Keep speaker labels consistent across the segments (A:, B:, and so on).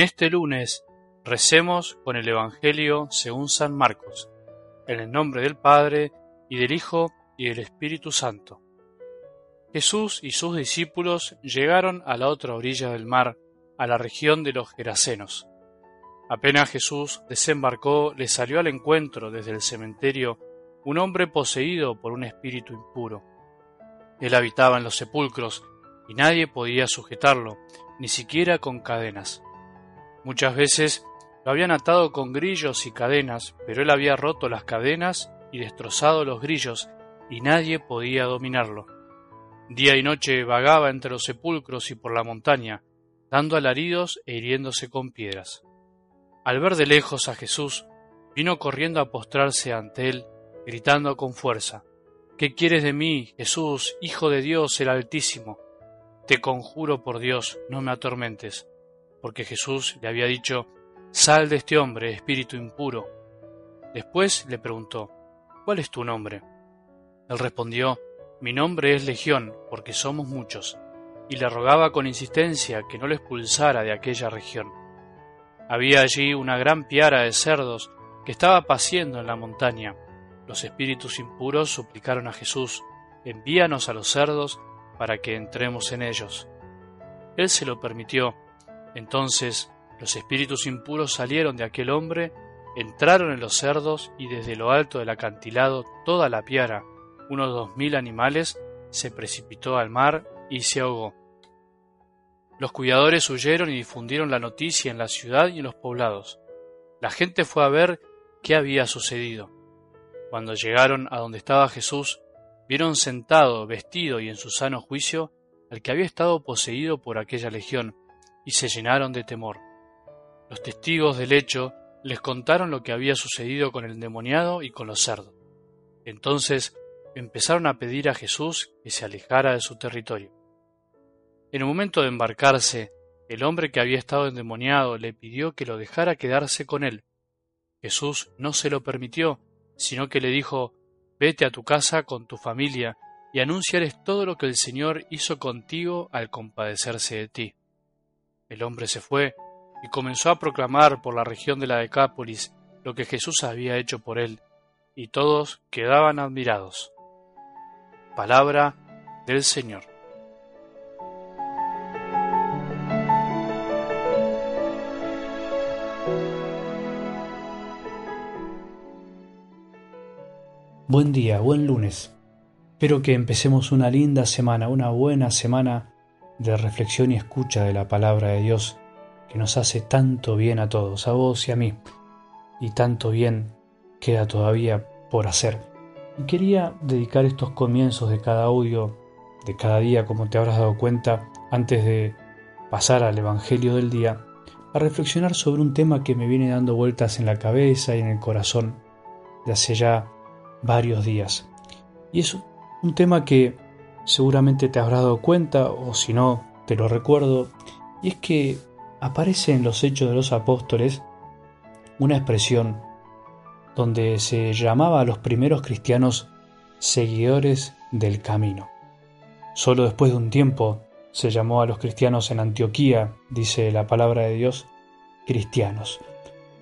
A: Este lunes recemos con el Evangelio según San Marcos, en el nombre del Padre, y del Hijo, y del Espíritu Santo. Jesús y sus discípulos llegaron a la otra orilla del mar, a la región de los Gerasenos. Apenas Jesús desembarcó, le salió al encuentro desde el cementerio un hombre poseído por un espíritu impuro. Él habitaba en los sepulcros y nadie podía sujetarlo, ni siquiera con cadenas. Muchas veces lo habían atado con grillos y cadenas, pero él había roto las cadenas y destrozado los grillos, y nadie podía dominarlo. Día y noche vagaba entre los sepulcros y por la montaña, dando alaridos e hiriéndose con piedras. Al ver de lejos a Jesús, vino corriendo a postrarse ante él, gritando con fuerza, ¿Qué quieres de mí, Jesús, Hijo de Dios el Altísimo? Te conjuro por Dios, no me atormentes, porque Jesús le había dicho, Sal de este hombre, espíritu impuro. Después le preguntó, ¿Cuál es tu nombre? Él respondió, Mi nombre es Legión, porque somos muchos, y le rogaba con insistencia que no lo expulsara de aquella región. Había allí una gran piara de cerdos que estaba paciendo en la montaña, los espíritus impuros suplicaron a Jesús, envíanos a los cerdos para que entremos en ellos. Él se lo permitió. Entonces los espíritus impuros salieron de aquel hombre, entraron en los cerdos y desde lo alto del acantilado toda la piara, unos dos mil animales, se precipitó al mar y se ahogó. Los cuidadores huyeron y difundieron la noticia en la ciudad y en los poblados. La gente fue a ver qué había sucedido. Cuando llegaron a donde estaba Jesús, vieron sentado, vestido y en su sano juicio al que había estado poseído por aquella legión, y se llenaron de temor. Los testigos del hecho les contaron lo que había sucedido con el endemoniado y con los cerdos. Entonces empezaron a pedir a Jesús que se alejara de su territorio. En el momento de embarcarse, el hombre que había estado endemoniado le pidió que lo dejara quedarse con él. Jesús no se lo permitió, sino que le dijo, Vete a tu casa con tu familia y anunciarles todo lo que el Señor hizo contigo al compadecerse de ti. El hombre se fue y comenzó a proclamar por la región de la Decápolis lo que Jesús había hecho por él, y todos quedaban admirados. Palabra del Señor.
B: Buen día, buen lunes. Espero que empecemos una linda semana, una buena semana de reflexión y escucha de la palabra de Dios que nos hace tanto bien a todos, a vos y a mí. Y tanto bien queda todavía por hacer. Quería dedicar estos comienzos de cada audio, de cada día, como te habrás dado cuenta, antes de pasar al Evangelio del día, a reflexionar sobre un tema que me viene dando vueltas en la cabeza y en el corazón de hace ya varios días. Y es un tema que seguramente te habrás dado cuenta, o si no, te lo recuerdo, y es que aparece en los Hechos de los Apóstoles una expresión donde se llamaba a los primeros cristianos seguidores del camino. Solo después de un tiempo se llamó a los cristianos en Antioquía, dice la palabra de Dios, cristianos.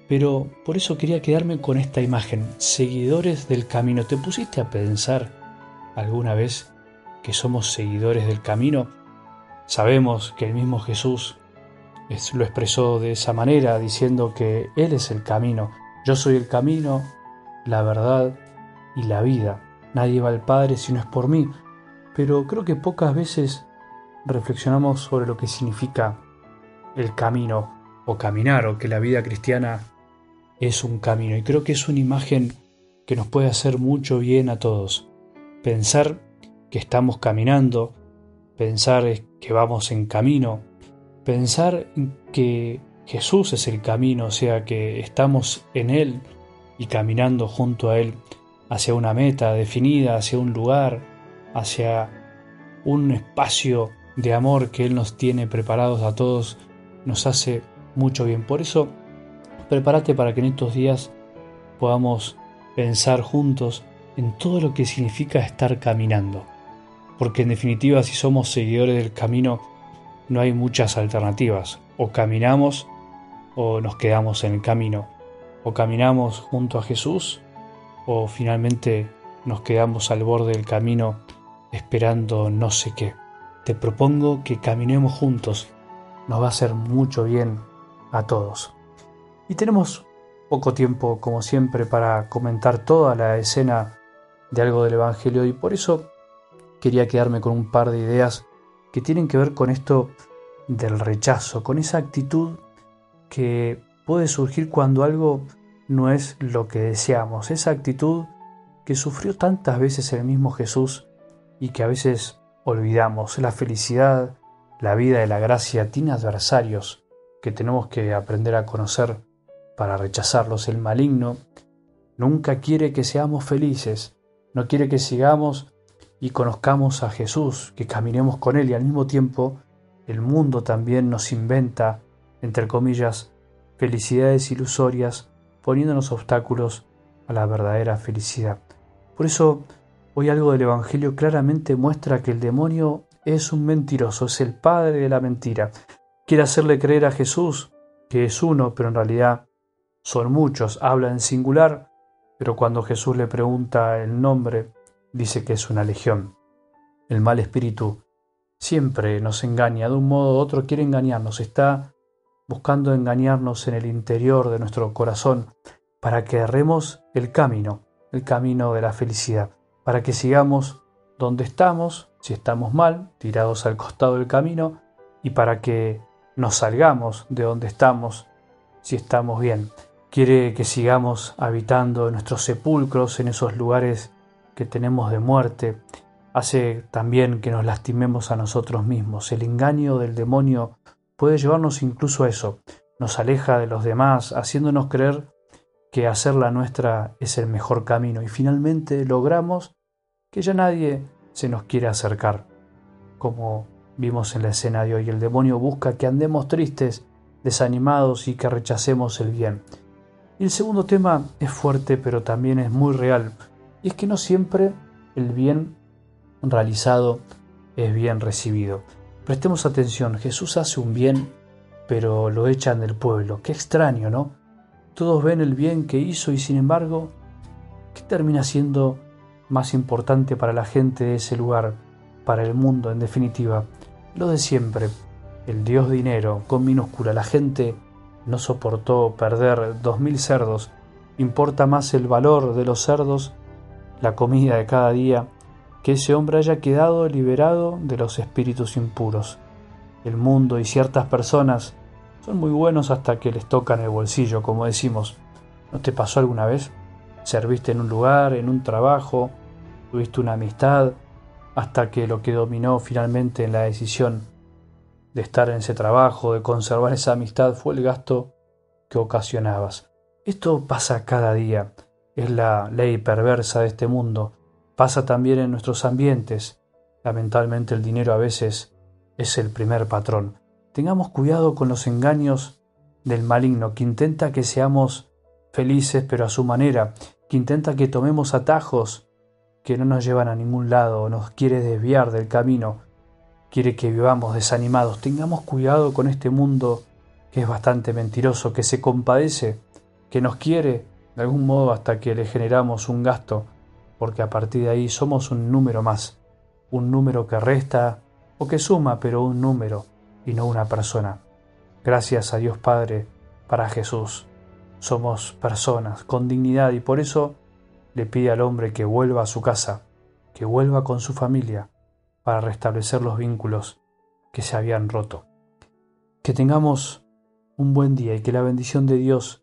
B: Pero por eso quería quedarme con esta imagen, seguidores del camino. ¿Te pusiste a pensar alguna vez que somos seguidores del camino? Sabemos que el mismo Jesús lo expresó de esa manera, diciendo que Él es el camino. Yo soy el camino, la verdad y la vida. Nadie va al Padre si no es por mí. Pero creo que pocas veces reflexionamos sobre lo que significa el camino o caminar o que la vida cristiana es un camino y creo que es una imagen que nos puede hacer mucho bien a todos. Pensar que estamos caminando, pensar que vamos en camino, pensar que Jesús es el camino, o sea que estamos en Él y caminando junto a Él hacia una meta definida, hacia un lugar, hacia un espacio de amor que Él nos tiene preparados a todos, nos hace mucho bien. Por eso prepárate para que en estos días podamos pensar juntos en todo lo que significa estar caminando. Porque en definitiva si somos seguidores del camino no hay muchas alternativas. O caminamos o nos quedamos en el camino, o caminamos junto a Jesús o finalmente nos quedamos al borde del camino esperando no sé qué. Te propongo que caminemos juntos, nos va a hacer mucho bien a todos. Y tenemos poco tiempo, como siempre, para comentar toda la escena de algo del Evangelio y por eso quería quedarme con un par de ideas que tienen que ver con esto del rechazo, con esa actitud que puede surgir cuando algo no es lo que deseamos, esa actitud que sufrió tantas veces el mismo Jesús y que a veces olvidamos. La felicidad, la vida de la gracia tiene adversarios que tenemos que aprender a conocer para rechazarlos. El maligno nunca quiere que seamos felices, no quiere que sigamos y conozcamos a Jesús, que caminemos con Él y al mismo tiempo el mundo también nos inventa, entre comillas, felicidades ilusorias poniéndonos obstáculos a la verdadera felicidad. Por eso, hoy algo del Evangelio claramente muestra que el demonio es un mentiroso, es el padre de la mentira. Quiere hacerle creer a Jesús que es uno, pero en realidad son muchos. Habla en singular, pero cuando Jesús le pregunta el nombre, dice que es una legión. El mal espíritu siempre nos engaña, de un modo u otro quiere engañarnos, está buscando engañarnos en el interior de nuestro corazón para que erremos el camino, el camino de la felicidad, para que sigamos donde estamos, si estamos mal, tirados al costado del camino, y para que nos salgamos de donde estamos, si estamos bien. Quiere que sigamos habitando en nuestros sepulcros, en esos lugares que tenemos de muerte. Hace también que nos lastimemos a nosotros mismos. El engaño del demonio puede llevarnos incluso a eso. Nos aleja de los demás, haciéndonos creer que hacer la nuestra es el mejor camino y finalmente logramos que ya nadie se nos quiere acercar. Como vimos en la escena de hoy, el demonio busca que andemos tristes, desanimados y que rechacemos el bien. Y el segundo tema es fuerte pero también es muy real, es que no siempre el bien realizado es bien recibido. Prestemos atención, Jesús hace un bien, pero lo echan del pueblo. Qué extraño, ¿no? Todos ven el bien que hizo y sin embargo, ¿qué termina siendo más importante para la gente de ese lugar, para el mundo en definitiva? Lo de siempre, el dios dinero con minúscula. La gente no soportó perder dos mil cerdos. Importa más el valor de los cerdos, la comida de cada día, que ese hombre haya quedado liberado de los espíritus impuros. El mundo y ciertas personas son muy buenos hasta que les tocan el bolsillo, como decimos. ¿No te pasó alguna vez? Serviste en un lugar, en un trabajo, tuviste una amistad, hasta que lo que dominó finalmente en la decisión de estar en ese trabajo, de conservar esa amistad, fue el gasto que ocasionabas. Esto pasa cada día, es la ley perversa de este mundo Pasa también en nuestros ambientes. Lamentablemente el dinero a veces es el primer patrón. Tengamos cuidado con los engaños del maligno que intenta que seamos felices pero a su manera, que intenta que tomemos atajos que no nos llevan a ningún lado, nos quiere desviar del camino, quiere que vivamos desanimados. Tengamos cuidado con este mundo que es bastante mentiroso, que se compadece, que nos quiere de algún modo hasta que le generamos un gasto porque a partir de ahí somos un número más, un número que resta o que suma, pero un número y no una persona. Gracias a Dios Padre, para Jesús, somos personas con dignidad y por eso le pide al hombre que vuelva a su casa, que vuelva con su familia, para restablecer los vínculos que se habían roto. Que tengamos un buen día y que la bendición de Dios,